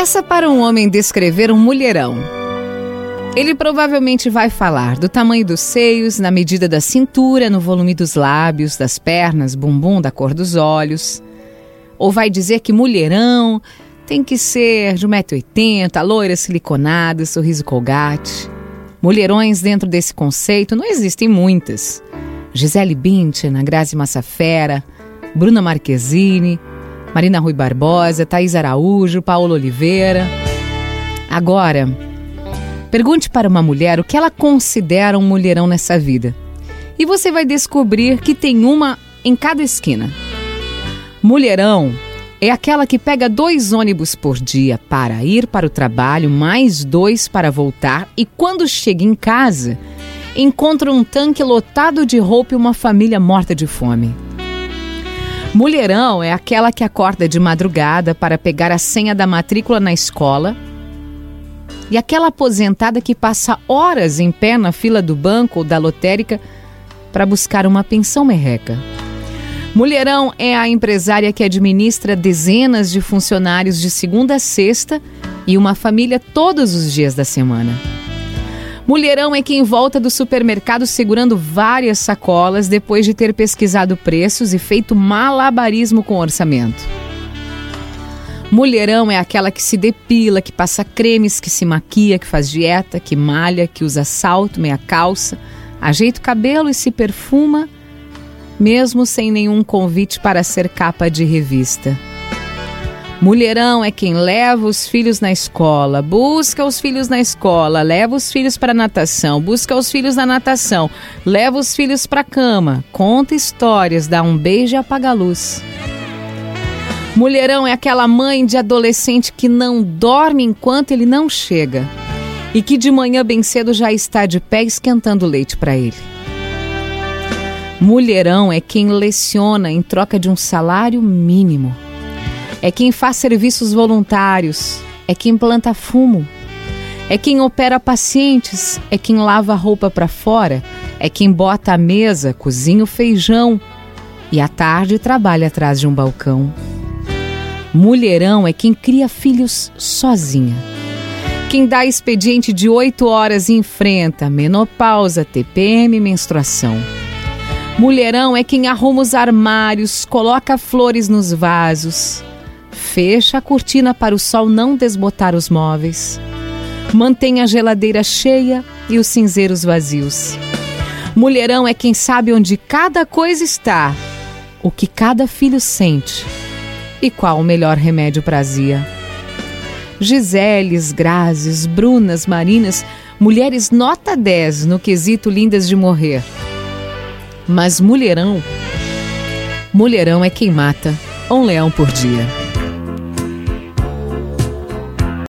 Peça para um homem descrever um mulherão. Ele provavelmente vai falar do tamanho dos seios, na medida da cintura, no volume dos lábios, das pernas, bumbum, da cor dos olhos. Ou vai dizer que mulherão tem que ser de 1,80m, loira siliconada, sorriso colgate. Mulherões dentro desse conceito não existem muitas. Gisele Bündchen, Grazi Massafera, Bruna Marquezine, Marina Rui Barbosa, Thaís Araújo, Paulo Oliveira. Agora, pergunte para uma mulher o que ela considera um mulherão nessa vida. E você vai descobrir que tem uma em cada esquina. Mulherão é aquela que pega dois ônibus por dia para ir para o trabalho, mais dois para voltar, e quando chega em casa, encontra um tanque lotado de roupa e uma família morta de fome. Mulherão é aquela que acorda de madrugada para pegar a senha da matrícula na escola. E aquela aposentada que passa horas em pé na fila do banco ou da lotérica para buscar uma pensão merreca. Mulherão é a empresária que administra dezenas de funcionários de segunda a sexta e uma família todos os dias da semana. Mulherão é quem volta do supermercado segurando várias sacolas depois de ter pesquisado preços e feito malabarismo com orçamento. Mulherão é aquela que se depila, que passa cremes, que se maquia, que faz dieta, que malha, que usa salto, meia calça, ajeita o cabelo e se perfuma mesmo sem nenhum convite para ser capa de revista. Mulherão é quem leva os filhos na escola, busca os filhos na escola, leva os filhos para natação, busca os filhos na natação, leva os filhos para cama, conta histórias, dá um beijo e apaga a luz. Mulherão é aquela mãe de adolescente que não dorme enquanto ele não chega e que de manhã bem cedo já está de pé esquentando leite para ele. Mulherão é quem leciona em troca de um salário mínimo. É quem faz serviços voluntários. É quem planta fumo. É quem opera pacientes. É quem lava roupa para fora. É quem bota a mesa, cozinha o feijão. E à tarde trabalha atrás de um balcão. Mulherão é quem cria filhos sozinha. Quem dá expediente de oito horas e enfrenta menopausa, TPM e menstruação. Mulherão é quem arruma os armários, coloca flores nos vasos, fecha a cortina para o sol não desbotar os móveis, mantém a geladeira cheia e os cinzeiros vazios. Mulherão é quem sabe onde cada coisa está, o que cada filho sente e qual o melhor remédio para. Giseles, Grazes, Brunas, Marinas, mulheres nota 10 no quesito lindas de morrer. Mas mulherão, mulherão é quem mata um leão por dia.